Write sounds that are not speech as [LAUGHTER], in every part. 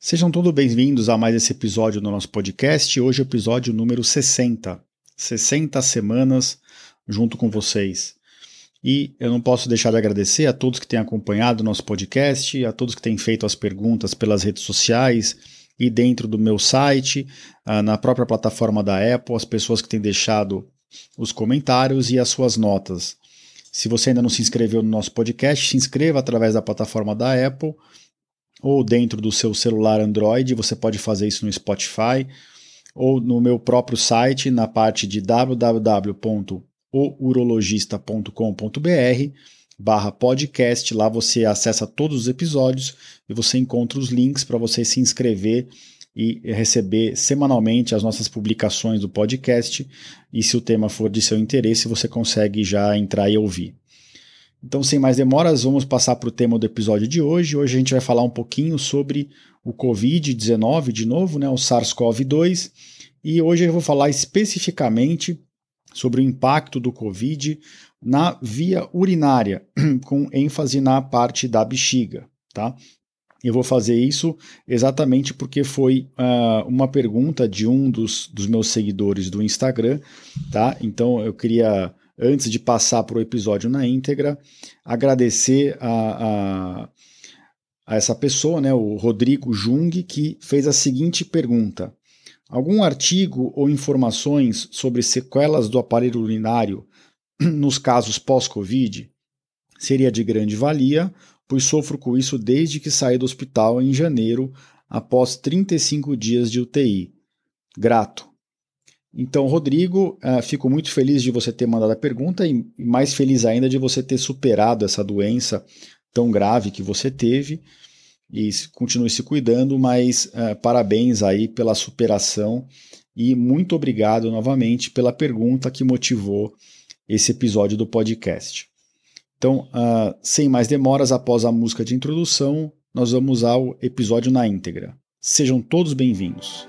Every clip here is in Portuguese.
Sejam todos bem-vindos a mais esse episódio do nosso podcast. Hoje é episódio número 60. 60 semanas junto com vocês. E eu não posso deixar de agradecer a todos que têm acompanhado o nosso podcast, a todos que têm feito as perguntas pelas redes sociais e dentro do meu site, ah, na própria plataforma da Apple, as pessoas que têm deixado os comentários e as suas notas. Se você ainda não se inscreveu no nosso podcast, se inscreva através da plataforma da Apple ou dentro do seu celular Android, você pode fazer isso no Spotify ou no meu próprio site, na parte de www.ourologista.com.br barra podcast, lá você acessa todos os episódios e você encontra os links para você se inscrever e receber semanalmente as nossas publicações do podcast. E se o tema for de seu interesse, você consegue já entrar e ouvir. Então, sem mais demoras, vamos passar para o tema do episódio de hoje. Hoje a gente vai falar um pouquinho sobre o Covid-19, de novo, né, o SARS-CoV-2, e hoje eu vou falar especificamente sobre o impacto do Covid na via urinária, [CLEARS THROAT] com ênfase na parte da bexiga, tá? Eu vou fazer isso exatamente porque foi uh, uma pergunta de um dos, dos meus seguidores do Instagram, tá? Então eu queria antes de passar para o episódio na íntegra, agradecer a, a, a, essa pessoa, né, o Rodrigo Jung, que fez a seguinte pergunta: Algum artigo ou informações sobre sequelas do aparelho urinário [CLEARS THROAT] nos casos pós-Covid seria de grande valia, pois sofro com isso desde que saí do hospital em janeiro, após 35 dias de UTI. Grato. Então, Rodrigo, uh, fico muito feliz de você ter mandado a pergunta e mais feliz ainda de você ter superado essa doença tão grave que você teve e continue se cuidando, mas uh, parabéns aí pela superação e muito obrigado novamente pela pergunta que motivou esse episódio do podcast. Então, uh, sem mais demoras, após a música de introdução, nós vamos ao episódio na íntegra. Sejam todos bem-vindos.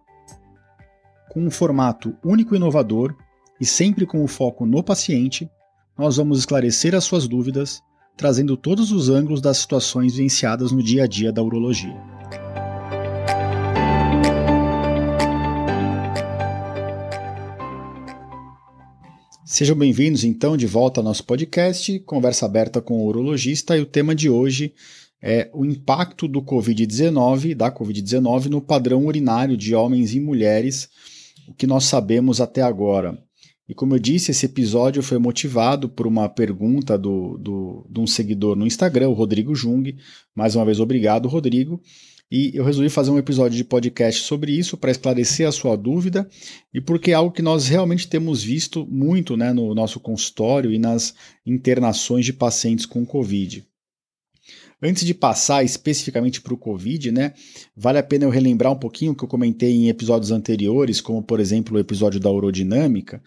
com um formato único e inovador e sempre com o foco no paciente, nós vamos esclarecer as suas dúvidas, trazendo todos os ângulos das situações vivenciadas no dia a dia da urologia. Sejam bem-vindos então de volta ao nosso podcast, conversa aberta com o urologista, e o tema de hoje é o impacto do COVID-19, da COVID-19 no padrão urinário de homens e mulheres o que nós sabemos até agora. E como eu disse, esse episódio foi motivado por uma pergunta do, do, de um seguidor no Instagram, o Rodrigo Jung. Mais uma vez, obrigado, Rodrigo. E eu resolvi fazer um episódio de podcast sobre isso para esclarecer a sua dúvida e porque é algo que nós realmente temos visto muito né, no nosso consultório e nas internações de pacientes com Covid. Antes de passar especificamente para o Covid, né, vale a pena eu relembrar um pouquinho o que eu comentei em episódios anteriores, como por exemplo o episódio da urodinâmica.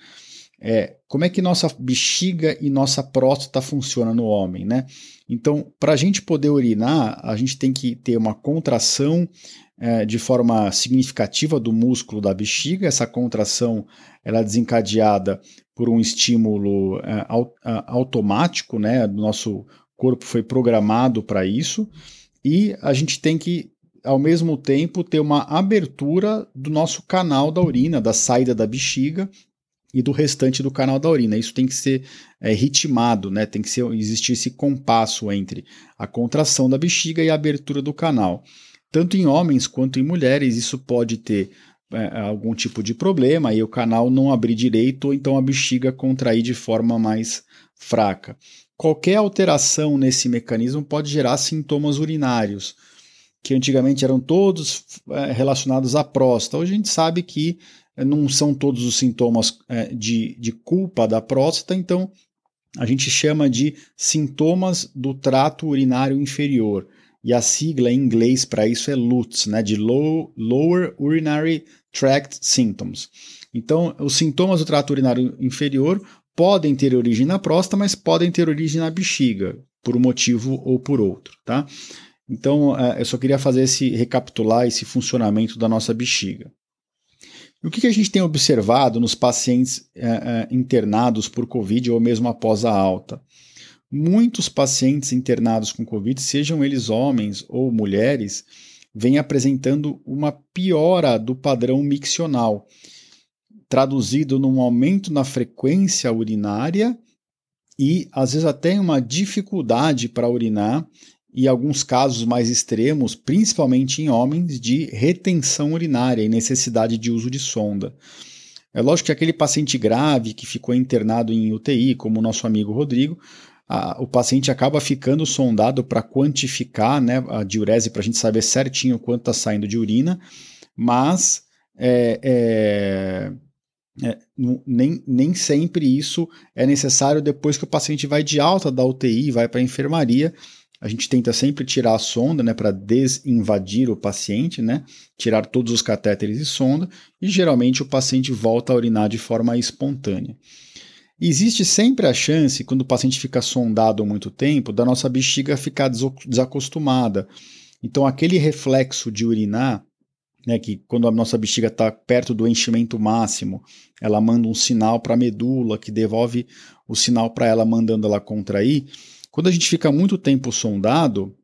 É, como é que nossa bexiga e nossa próstata funciona no homem, né? Então, para a gente poder urinar, a gente tem que ter uma contração é, de forma significativa do músculo da bexiga. Essa contração ela é desencadeada por um estímulo é, automático, né, do nosso corpo foi programado para isso e a gente tem que, ao mesmo tempo, ter uma abertura do nosso canal da urina, da saída da bexiga e do restante do canal da urina. Isso tem que ser é, ritmado, né? tem que ser, existir esse compasso entre a contração da bexiga e a abertura do canal. Tanto em homens quanto em mulheres, isso pode ter é, algum tipo de problema e o canal não abrir direito, ou então a bexiga contrair de forma mais fraca. Qualquer alteração nesse mecanismo pode gerar sintomas urinários. que antigamente eram todos é, relacionados à próstata. Hoje a gente sabe que é, não são todos os sintomas é, de, de culpa da próstata, então a gente chama de sintomas do trato urinário inferior. E a sigla em inglês para isso é LUTS, né, de Low, Lower Urinary Tract Symptoms. Então, os sintomas do trato urinário inferior podem ter origem na próstata, mas podem ter origem na bexiga, por um motivo ou por outro, tá? Então, é, eu só queria fazer esse recapitular esse funcionamento da nossa bexiga. E o que a gente tem observado nos pacientes é, é, internados por Covid ou mesmo após a alta? Muitos pacientes internados com Covid, sejam eles homens ou mulheres, vêm apresentando uma piora do padrão miccional, traduzido num aumento na frequência urinária e às vezes até uma dificuldade para urinar e alguns casos mais extremos, principalmente em homens, de retenção urinária e necessidade de uso de sonda. É lógico que aquele paciente grave que ficou internado em UTI, como o nosso amigo Rodrigo, a, o paciente acaba ficando sondado para quantificar né, a diurese, para a gente saber certinho quanto está saindo de urina, mas é, é, é, nem, nem sempre isso é necessário depois que o paciente vai de alta da UTI, vai para a enfermaria a gente tenta sempre tirar a sonda, né, para desinvadir o paciente, né, tirar todos os catéteres e sonda, e geralmente o paciente volta a urinar de forma espontânea. Existe sempre a chance, quando o paciente fica sondado muito tempo, da nossa bexiga ficar desacostumada. Então, aquele reflexo de urinar, né, que quando a nossa bexiga está perto do enchimento máximo, ela manda um sinal para a medula, que devolve o sinal para ela, mandando ela contrair quando a gente fica muito tempo sondado,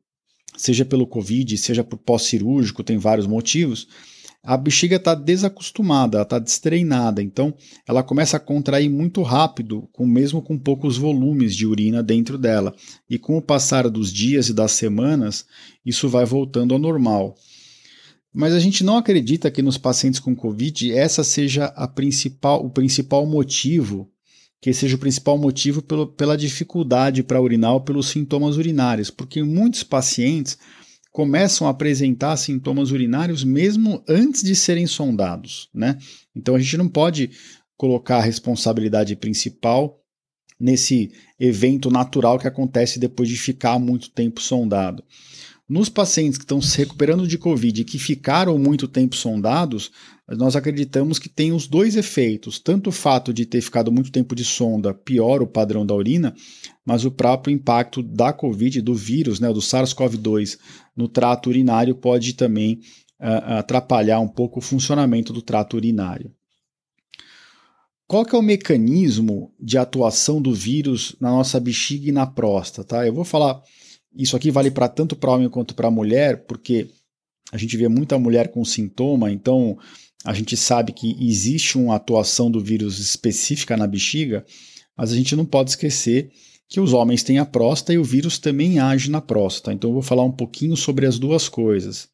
seja pelo Covid, seja por pós-cirúrgico, tem vários motivos, a bexiga está desacostumada, está destreinada, então ela começa a contrair muito rápido, com, mesmo com poucos volumes de urina dentro dela. E com o passar dos dias e das semanas, isso vai voltando ao normal. Mas a gente não acredita que nos pacientes com Covid essa seja a principal, o principal motivo que seja o principal motivo pelo, pela dificuldade para urinar ou pelos sintomas urinários, porque muitos pacientes começam a apresentar sintomas urinários mesmo antes de serem sondados, né? Então a gente não pode colocar a responsabilidade principal nesse evento natural que acontece depois de ficar muito tempo sondado. Nos pacientes que estão se recuperando de Covid e que ficaram muito tempo sondados, nós acreditamos que tem os dois efeitos: tanto o fato de ter ficado muito tempo de sonda piora o padrão da urina, mas o próprio impacto da Covid, do vírus, né, do SARS-CoV-2 no trato urinário pode também uh, atrapalhar um pouco o funcionamento do trato urinário. Qual que é o mecanismo de atuação do vírus na nossa bexiga e na próstata? Eu vou falar isso aqui vale para tanto para homem quanto para mulher, porque a gente vê muita mulher com sintoma, então a gente sabe que existe uma atuação do vírus específica na bexiga, mas a gente não pode esquecer que os homens têm a próstata e o vírus também age na próstata. Então eu vou falar um pouquinho sobre as duas coisas.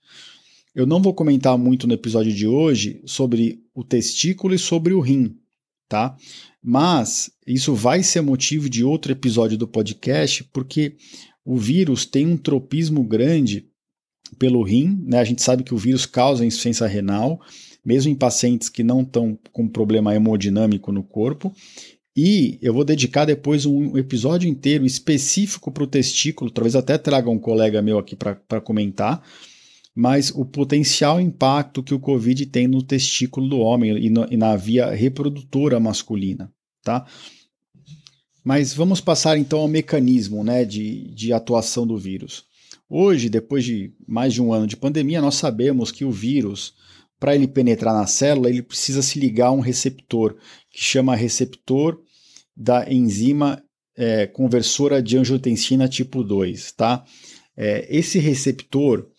Eu não vou comentar muito no episódio de hoje sobre o testículo e sobre o rim, tá? Mas isso vai ser motivo de outro episódio do podcast, porque o vírus tem um tropismo grande pelo rim, né? A gente sabe que o vírus causa insuficiência renal, mesmo em pacientes que não estão com problema hemodinâmico no corpo. E eu vou dedicar depois um episódio inteiro específico para o testículo, talvez até traga um colega meu aqui para comentar, mas o potencial impacto que o Covid tem no testículo do homem e, no, e na via reprodutora masculina, tá? Mas vamos passar então ao mecanismo né, de, de atuação do vírus. Hoje, depois de mais de um ano de pandemia, nós sabemos que o vírus, para ele penetrar na célula, ele precisa se ligar a um receptor, que chama receptor da enzima é, conversora de angiotensina tipo 2. Tá? É, esse receptor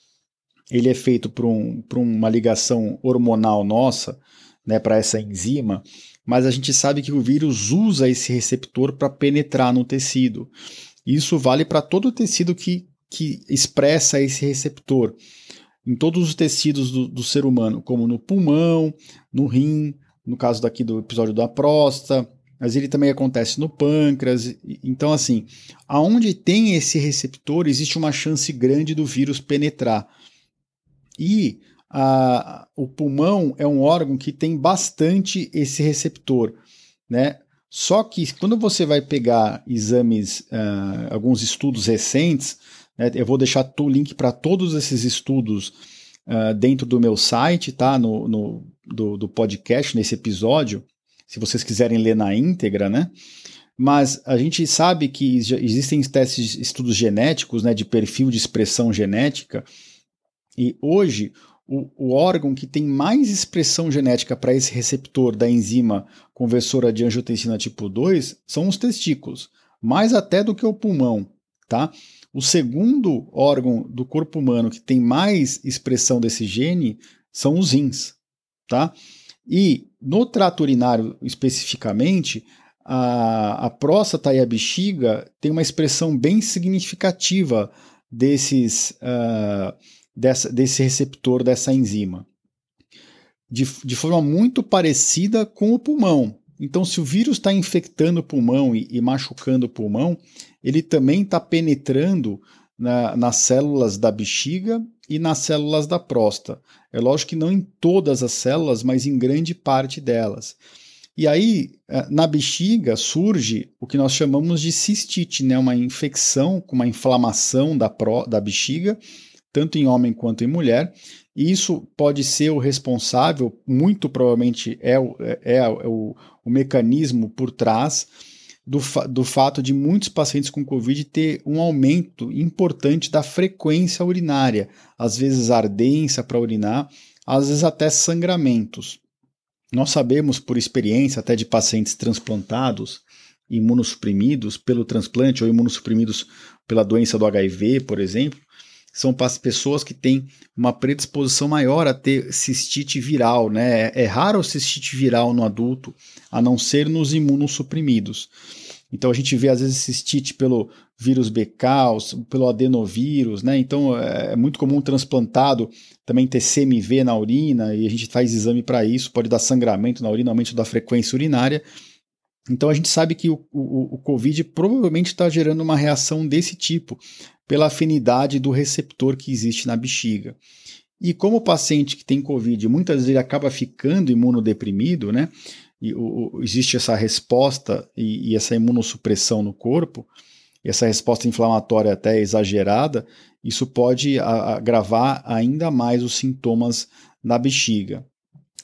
ele é feito por, um, por uma ligação hormonal nossa, né, para essa enzima, mas a gente sabe que o vírus usa esse receptor para penetrar no tecido. Isso vale para todo tecido que, que expressa esse receptor. Em todos os tecidos do, do ser humano, como no pulmão, no rim, no caso daqui do episódio da próstata, mas ele também acontece no pâncreas. Então, assim, aonde tem esse receptor, existe uma chance grande do vírus penetrar. E a, o pulmão é um órgão que tem bastante esse receptor, né? Só que quando você vai pegar exames, uh, alguns estudos recentes, né, eu vou deixar o link para todos esses estudos uh, dentro do meu site, tá? No, no do, do, podcast, nesse episódio, se vocês quiserem ler na íntegra, né? Mas a gente sabe que existem testes, estudos genéticos, né, de perfil de expressão genética, e hoje o, o órgão que tem mais expressão genética para esse receptor da enzima conversora de angiotensina tipo 2 são os testículos, mais até do que o pulmão, tá? O segundo órgão do corpo humano que tem mais expressão desse gene são os rins, tá? E no trato urinário especificamente, a, a próstata e a bexiga têm uma expressão bem significativa desses uh, dessa, desse receptor dessa enzima. De, de forma muito parecida com o pulmão. Então, se o vírus está infectando o pulmão e, e, machucando o pulmão, ele também está penetrando na, nas células da bexiga e nas células da próstata. É lógico que não em todas as células, mas em grande parte delas. E aí, eh, na bexiga, surge o que nós chamamos de cistite, né? uma infecção, uma inflamação da, pró, da bexiga, tanto em homem quanto em mulher, e isso pode ser o responsável, muito provavelmente é o, é, é o, o mecanismo por trás do, fa do fato de muitos pacientes com Covid ter um aumento importante da frequência urinária, às vezes ardência para urinar, às vezes até sangramentos. Nós sabemos por experiência até de pacientes transplantados, imunossuprimidos pelo transplante ou imunossuprimidos pela doença do HIV, por exemplo, são pessoas que têm uma predisposição maior a ter cistite viral, né? É raro o cistite viral no adulto, a não ser nos imunossuprimidos. Então a gente vê às vezes cistite pelo vírus BK, pelo adenovírus, né? Então é, é muito comum transplantado também ter CMV na urina e a gente faz exame para isso, pode dar sangramento na urina, aumento da frequência urinária. Então a gente sabe que o, o, o Covid provavelmente está gerando uma reação desse tipo, pela afinidade do receptor que existe na bexiga. E como o paciente que tem Covid, muitas vezes ele acaba ficando imunodeprimido, né? E o, existe essa resposta e, e, essa imunossupressão no corpo, essa resposta inflamatória até exagerada, isso pode agravar ainda mais os sintomas na bexiga.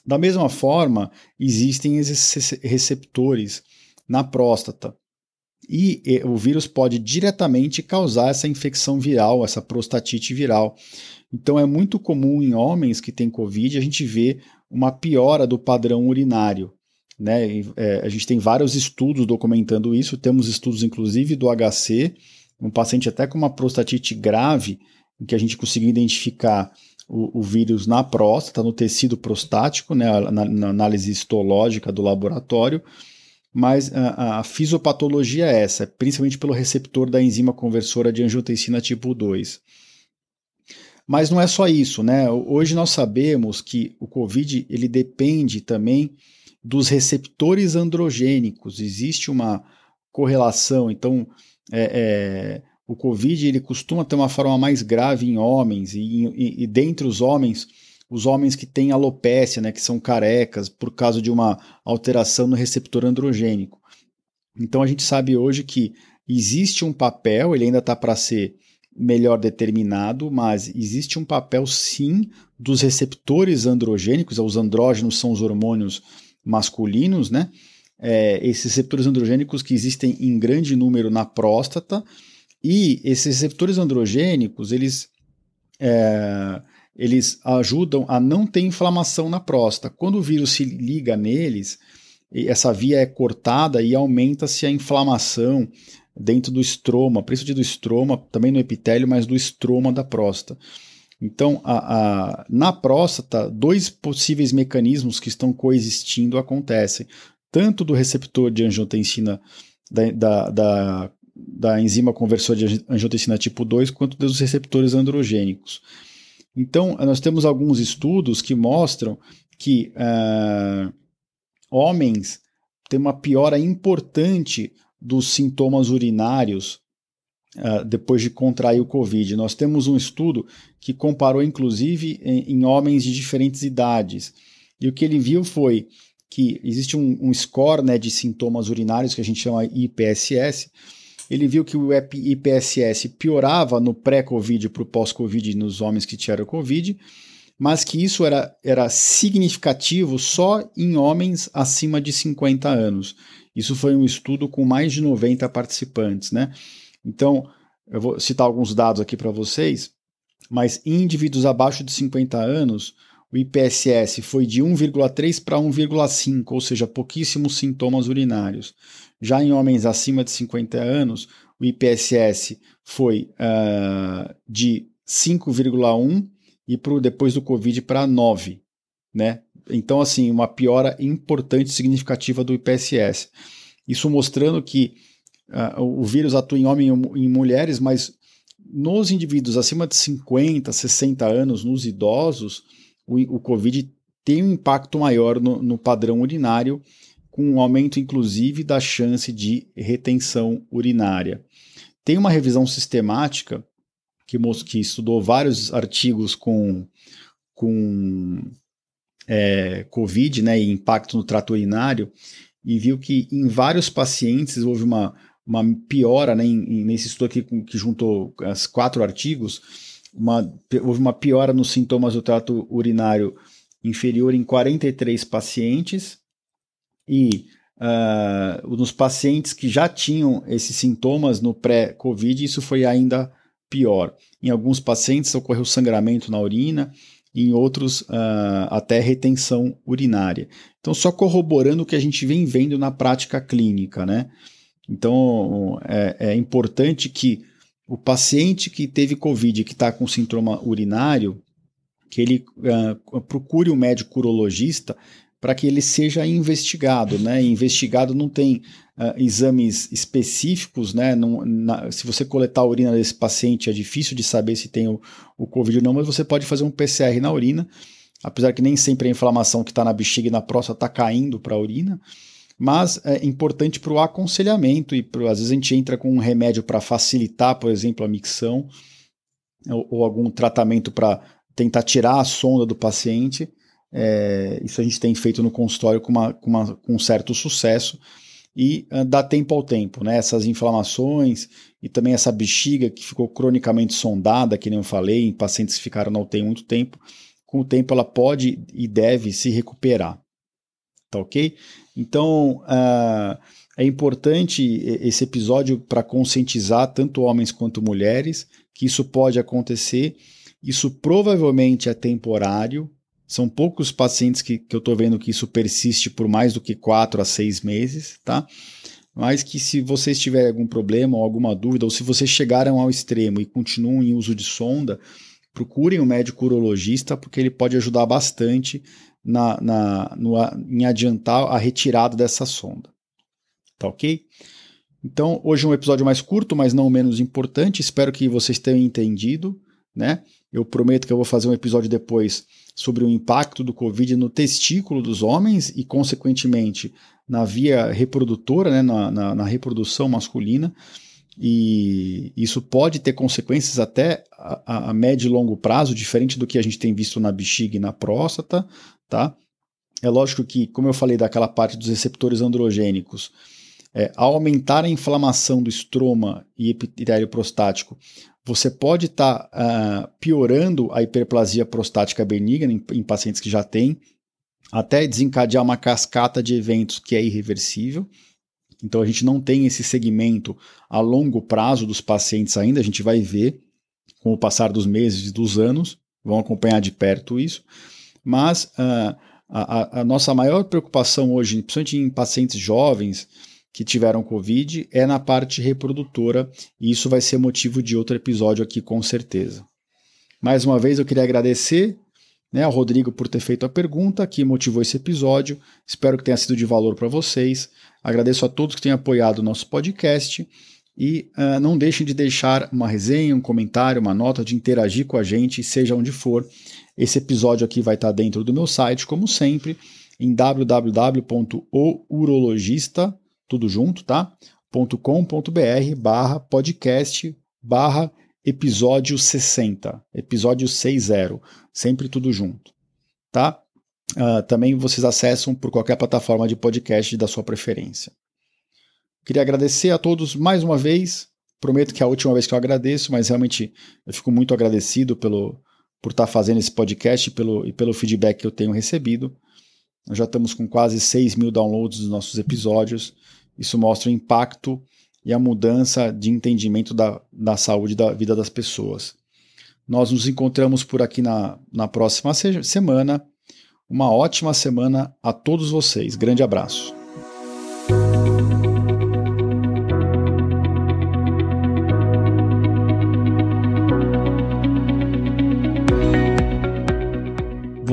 Da mesma forma, existem esses receptores na próstata. E, o vírus pode diretamente causar essa infecção viral, essa prostatite viral. Então é muito comum em homens que têm Covid a gente ver uma piora do padrão urinário. Né? É, a gente tem vários estudos documentando isso, temos estudos inclusive do HC, um paciente até com uma prostatite grave, em que a gente conseguiu identificar o, o vírus na próstata, no tecido prostático, né? na, na análise histológica do laboratório, mas a, a, fisiopatologia é essa, principalmente pelo receptor da enzima conversora de angiotensina tipo 2. Mas não é só isso, né? Hoje nós sabemos que o COVID ele depende também dos receptores androgênicos. Existe uma correlação, então é, é, o COVID ele costuma ter uma forma mais grave em homens e, e, e dentre os homens os homens que têm alopécia, né, que são carecas por causa de uma alteração no receptor androgênico. Então a gente sabe hoje que existe um papel, ele ainda está para ser melhor determinado, mas existe um papel sim dos receptores androgênicos, os andrógenos são os hormônios masculinos, né? É, esses receptores androgênicos que existem em grande número na próstata, e esses receptores androgênicos, eles é, eles ajudam a não ter inflamação na próstata. Quando o vírus se liga neles, essa via é cortada e aumenta-se a inflamação dentro do estroma, principalmente do estroma, também no epitélio, mas do estroma da próstata. Então, a, a, na próstata, dois possíveis mecanismos que estão coexistindo acontecem, tanto do receptor de angiotensina da, da, da, da enzima conversora de angiotensina tipo 2, quanto dos receptores androgênicos. Então, nós temos alguns estudos que mostram que uh, homens têm uma piora importante dos sintomas urinários uh, depois de contrair o Covid. Nós temos um estudo que comparou, inclusive, em, em, homens de diferentes idades. E o que ele viu foi que existe um, um score né, de sintomas urinários que a gente chama IPSS. Ele viu que o IPSS piorava no pré-Covid para o pós-Covid nos homens que tiveram Covid, mas que isso era, era significativo só em homens acima de 50 anos. Isso foi um estudo com mais de 90 participantes, né? Então, eu vou citar alguns dados aqui para vocês, mas indivíduos abaixo de 50 anos, o IPSS foi de 1,3 para 1,5, ou seja, pouquíssimos sintomas urinários. Já em homens acima de 50 anos, o IPSS foi uh, de 5,1 e pro, depois do Covid para 9, né? Então, assim, uma piora importante, significativa do IPSS. Isso mostrando que uh, o vírus atua em homens e em mulheres, mas nos indivíduos acima de 50, 60 anos, nos idosos, o, o Covid tem um impacto maior no, no padrão urinário, com um aumento, inclusive, da chance de retenção urinária. Tem uma revisão sistemática que, que estudou vários artigos com, com é, Covid né, e impacto no trato urinário e viu que em vários pacientes houve uma, uma piora, né, em, nesse estudo aqui que juntou as quatro artigos, uma, houve uma piora nos sintomas do trato urinário inferior em 43 pacientes e uh, nos pacientes que já tinham esses sintomas no pré-Covid, isso foi ainda pior. Em alguns pacientes ocorreu sangramento na urina, em outros uh, até retenção urinária. Então, só corroborando o que a gente vem vendo na prática clínica, né? Então, é, é importante que o paciente que teve Covid, que está com sintoma urinário, que ele uh, procure um médico urologista para que ele seja investigado, né? investigado não tem uh, exames específicos, né? Não, na, se você coletar a urina desse paciente é difícil de saber se tem o, o Covid ou não, mas você pode fazer um PCR na urina, apesar que nem sempre a inflamação que está na bexiga e na próstata está caindo para a urina mas é importante para o aconselhamento e pro, às vezes a gente entra com um remédio para facilitar, por exemplo, a micção ou, ou algum tratamento para tentar tirar a sonda do paciente. É, isso a gente tem feito no consultório com, uma, com, uma, com um certo sucesso e uh, dá tempo ao tempo, né? Essas inflamações e também essa bexiga que ficou cronicamente sondada, que nem eu falei, em pacientes que ficaram na UTI muito tempo, com o tempo ela pode e deve se recuperar, tá ok? Então, uh, é importante esse episódio para conscientizar tanto homens quanto mulheres que isso pode acontecer. Isso provavelmente é temporário. São poucos pacientes que, que eu estou vendo que isso persiste por mais do que quatro a seis meses, tá? Mas que se vocês tiverem algum problema ou alguma dúvida, ou se vocês chegaram ao extremo e continuam em uso de sonda, procurem um médico urologista, porque ele pode ajudar bastante na, na, no, em adiantar a retirada dessa sonda. Tá ok? Então, hoje é um episódio mais curto, mas não menos importante. Espero que vocês tenham entendido. Né? Eu prometo que eu vou fazer um episódio depois sobre o impacto do Covid no testículo dos homens e, consequentemente, na via reprodutora, né? na, na, na reprodução masculina. E isso pode ter consequências até a, a, médio e longo prazo, diferente do que a gente tem visto na bexiga e na próstata, tá? É lógico que, como eu falei daquela parte dos receptores androgênicos, é, ao aumentar a inflamação do estroma e epitélio prostático, você pode estar tá, uh, piorando a hiperplasia prostática benigna em, em pacientes que já têm, até desencadear uma cascata de eventos que é irreversível. Então a gente não tem esse segmento a longo prazo dos pacientes ainda, a gente vai ver com o passar dos meses e dos anos, vão acompanhar de perto isso. Mas uh, a, a, nossa maior preocupação hoje, principalmente em pacientes jovens que tiveram Covid, é na parte reprodutora, e isso vai ser motivo de outro episódio aqui, com certeza. Mais uma vez, eu queria agradecer né, ao Rodrigo por ter feito a pergunta que motivou esse episódio. Espero que tenha sido de valor para vocês. Agradeço a todos que têm apoiado o nosso podcast. E uh, não deixem de deixar uma resenha, um comentário, uma nota, de interagir com a gente, seja onde for. Esse episódio aqui vai estar dentro do meu site, como sempre, em www.ourologista, tudo junto, tá? .com.br barra podcast barra episódio 60, episódio 60, sempre tudo junto, tá? Uh, também vocês acessam por qualquer plataforma de podcast da sua preferência. Queria agradecer a todos mais uma vez. Prometo que é a última vez que eu agradeço, mas realmente eu fico muito agradecido pelo, por estar fazendo esse podcast e pelo, e pelo feedback que eu tenho recebido. Nós já estamos com quase 6 mil downloads dos nossos episódios. Isso mostra o impacto e a mudança de entendimento da, da saúde da vida das pessoas. Nós nos encontramos por aqui na, na próxima se semana. Uma ótima semana a todos vocês. Grande abraço.